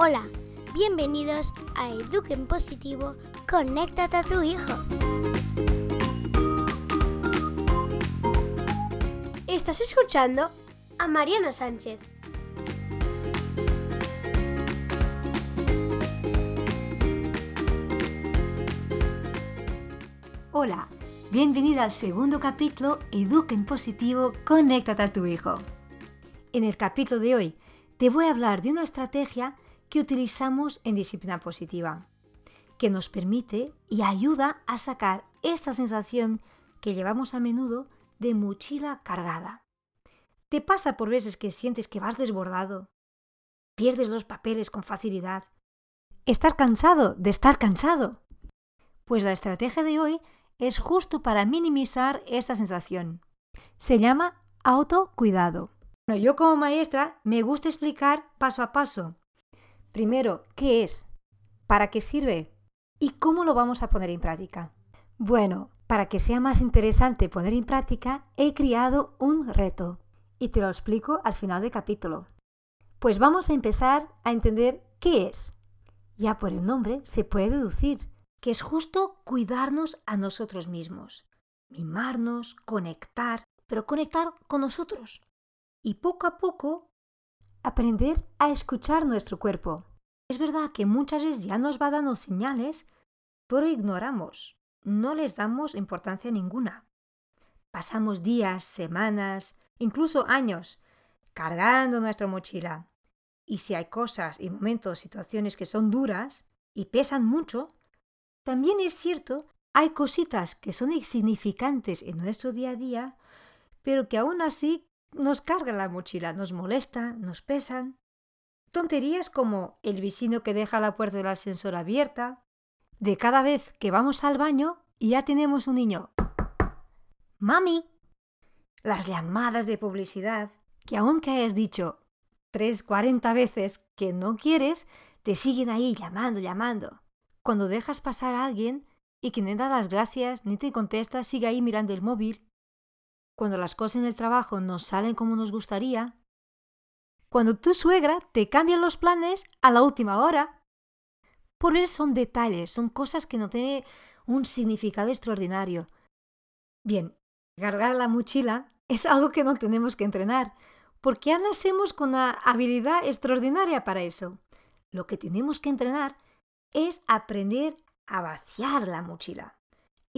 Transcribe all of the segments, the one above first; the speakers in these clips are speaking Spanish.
Hola, bienvenidos a Eduquen Positivo, conéctate a tu hijo. Estás escuchando a Mariana Sánchez. Hola, bienvenida al segundo capítulo Eduquen Positivo, conéctate a tu hijo. En el capítulo de hoy te voy a hablar de una estrategia que utilizamos en disciplina positiva, que nos permite y ayuda a sacar esta sensación que llevamos a menudo de mochila cargada. ¿Te pasa por veces que sientes que vas desbordado? ¿Pierdes los papeles con facilidad? ¿Estás cansado de estar cansado? Pues la estrategia de hoy es justo para minimizar esta sensación. Se llama autocuidado. Yo como maestra me gusta explicar paso a paso Primero, ¿qué es? ¿Para qué sirve? ¿Y cómo lo vamos a poner en práctica? Bueno, para que sea más interesante poner en práctica, he creado un reto y te lo explico al final del capítulo. Pues vamos a empezar a entender qué es. Ya por el nombre se puede deducir que es justo cuidarnos a nosotros mismos, mimarnos, conectar, pero conectar con nosotros. Y poco a poco aprender a escuchar nuestro cuerpo. Es verdad que muchas veces ya nos va dando señales, pero ignoramos, no les damos importancia ninguna. Pasamos días, semanas, incluso años, cargando nuestra mochila. Y si hay cosas y momentos, situaciones que son duras y pesan mucho, también es cierto, hay cositas que son insignificantes en nuestro día a día, pero que aún así nos cargan la mochila, nos molesta, nos pesan. Tonterías como el vecino que deja la puerta del ascensor abierta, de cada vez que vamos al baño y ya tenemos un niño. ¡Mami! Las llamadas de publicidad, que aunque hayas dicho tres, cuarenta veces que no quieres, te siguen ahí llamando, llamando. Cuando dejas pasar a alguien y que ni da las gracias ni te contesta, sigue ahí mirando el móvil cuando las cosas en el trabajo no salen como nos gustaría, cuando tu suegra te cambia los planes a la última hora. Por eso son detalles, son cosas que no tienen un significado extraordinario. Bien, cargar la mochila es algo que no tenemos que entrenar, porque ya nacemos con una habilidad extraordinaria para eso. Lo que tenemos que entrenar es aprender a vaciar la mochila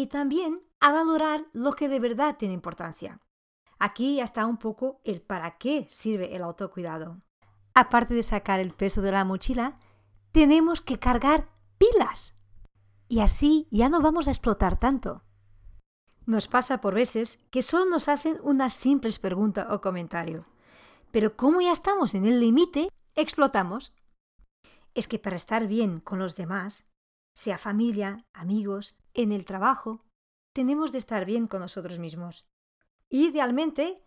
y también a valorar lo que de verdad tiene importancia. Aquí ya está un poco el para qué sirve el autocuidado. Aparte de sacar el peso de la mochila, tenemos que cargar pilas. Y así ya no vamos a explotar tanto. Nos pasa por veces que solo nos hacen una simple pregunta o comentario. Pero como ya estamos en el límite, explotamos. Es que para estar bien con los demás, sea familia, amigos, en el trabajo, tenemos de estar bien con nosotros mismos. Idealmente,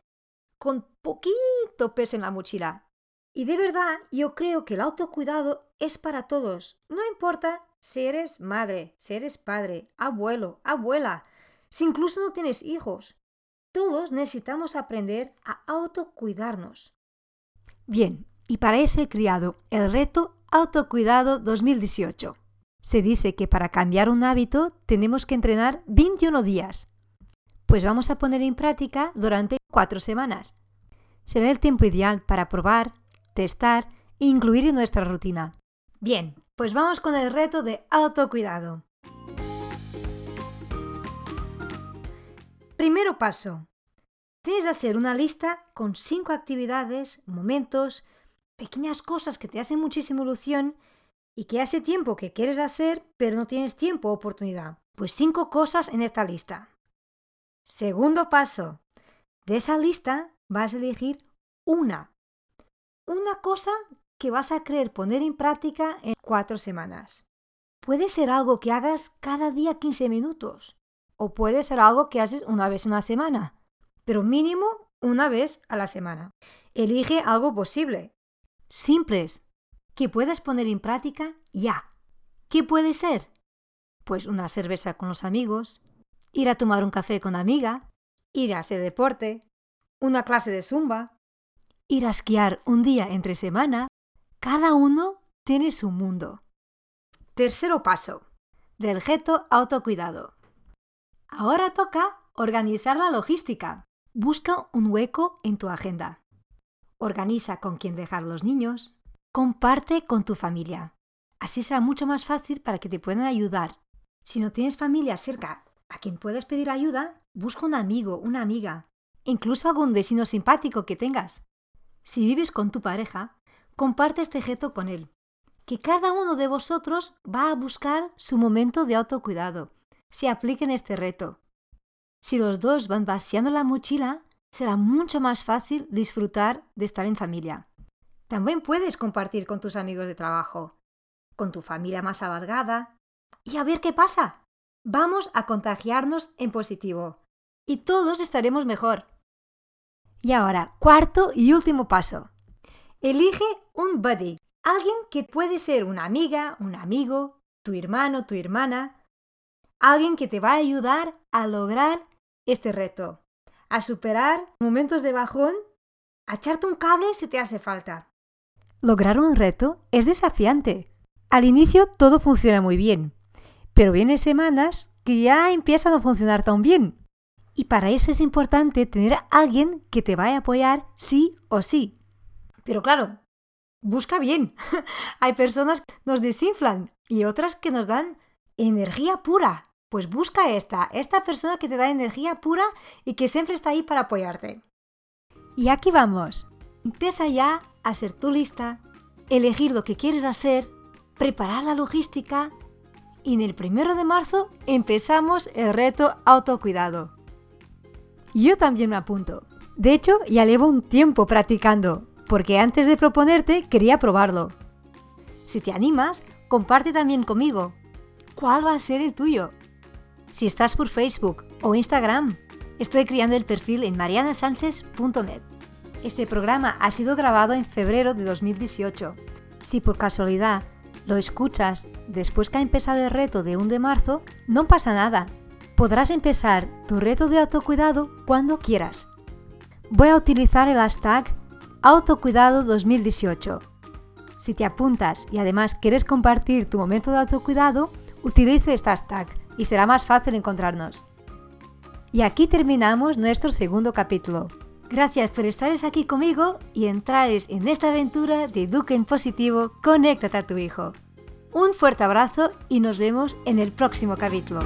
con poquito peso en la mochila. Y de verdad, yo creo que el autocuidado es para todos. No importa si eres madre, si eres padre, abuelo, abuela, si incluso no tienes hijos. Todos necesitamos aprender a autocuidarnos. Bien, y para eso he creado el reto Autocuidado 2018. Se dice que para cambiar un hábito tenemos que entrenar 21 días. Pues vamos a poner en práctica durante cuatro semanas. Será el tiempo ideal para probar, testar e incluir en nuestra rutina. Bien, pues vamos con el reto de autocuidado. Primero paso. Tienes que hacer una lista con cinco actividades, momentos, pequeñas cosas que te hacen muchísima ilusión y que hace tiempo que quieres hacer, pero no tienes tiempo o oportunidad. Pues cinco cosas en esta lista. Segundo paso. De esa lista vas a elegir una. Una cosa que vas a querer poner en práctica en cuatro semanas. Puede ser algo que hagas cada día 15 minutos. O puede ser algo que haces una vez en la semana. Pero mínimo una vez a la semana. Elige algo posible. Simples, que puedes poner en práctica ya. ¿Qué puede ser? Pues una cerveza con los amigos, ir a tomar un café con amiga, ir a hacer deporte, una clase de zumba, ir a esquiar un día entre semana. Cada uno tienes un mundo. Tercero paso. Del reto autocuidado. Ahora toca organizar la logística. Busca un hueco en tu agenda. Organiza con quién dejar los niños. Comparte con tu familia. Así será mucho más fácil para que te puedan ayudar. Si no tienes familia cerca a quien puedas pedir ayuda, busca un amigo, una amiga, incluso algún vecino simpático que tengas. Si vives con tu pareja, comparte este reto con él. Que cada uno de vosotros va a buscar su momento de autocuidado. Se apliquen este reto. Si los dos van vaciando la mochila, será mucho más fácil disfrutar de estar en familia. También puedes compartir con tus amigos de trabajo, con tu familia más alargada, y a ver qué pasa. Vamos a contagiarnos en positivo y todos estaremos mejor. Y ahora, cuarto y último paso. Elige un buddy, alguien que puede ser una amiga, un amigo, tu hermano, tu hermana, alguien que te va a ayudar a lograr este reto, a superar momentos de bajón, a echarte un cable si te hace falta. Lograr un reto es desafiante. Al inicio todo funciona muy bien, pero vienen semanas que ya empiezan a funcionar tan bien. Y para eso es importante tener a alguien que te vaya a apoyar sí o sí. Pero claro, busca bien. Hay personas que nos desinflan y otras que nos dan energía pura. Pues busca esta, esta persona que te da energía pura y que siempre está ahí para apoyarte. Y aquí vamos. Empieza ya a hacer tu lista, elegir lo que quieres hacer, preparar la logística y en el primero de marzo empezamos el reto autocuidado. Yo también me apunto. De hecho, ya llevo un tiempo practicando, porque antes de proponerte quería probarlo. Si te animas, comparte también conmigo. ¿Cuál va a ser el tuyo? Si estás por Facebook o Instagram, estoy creando el perfil en marianasánchez.net. Este programa ha sido grabado en febrero de 2018. Si por casualidad lo escuchas después que ha empezado el reto de 1 de marzo, no pasa nada. Podrás empezar tu reto de autocuidado cuando quieras. Voy a utilizar el hashtag autocuidado 2018. Si te apuntas y además quieres compartir tu momento de autocuidado, utilice este hashtag y será más fácil encontrarnos. Y aquí terminamos nuestro segundo capítulo. Gracias por estar aquí conmigo y entrar en esta aventura de Educa en Positivo, conéctate a tu hijo. Un fuerte abrazo y nos vemos en el próximo capítulo.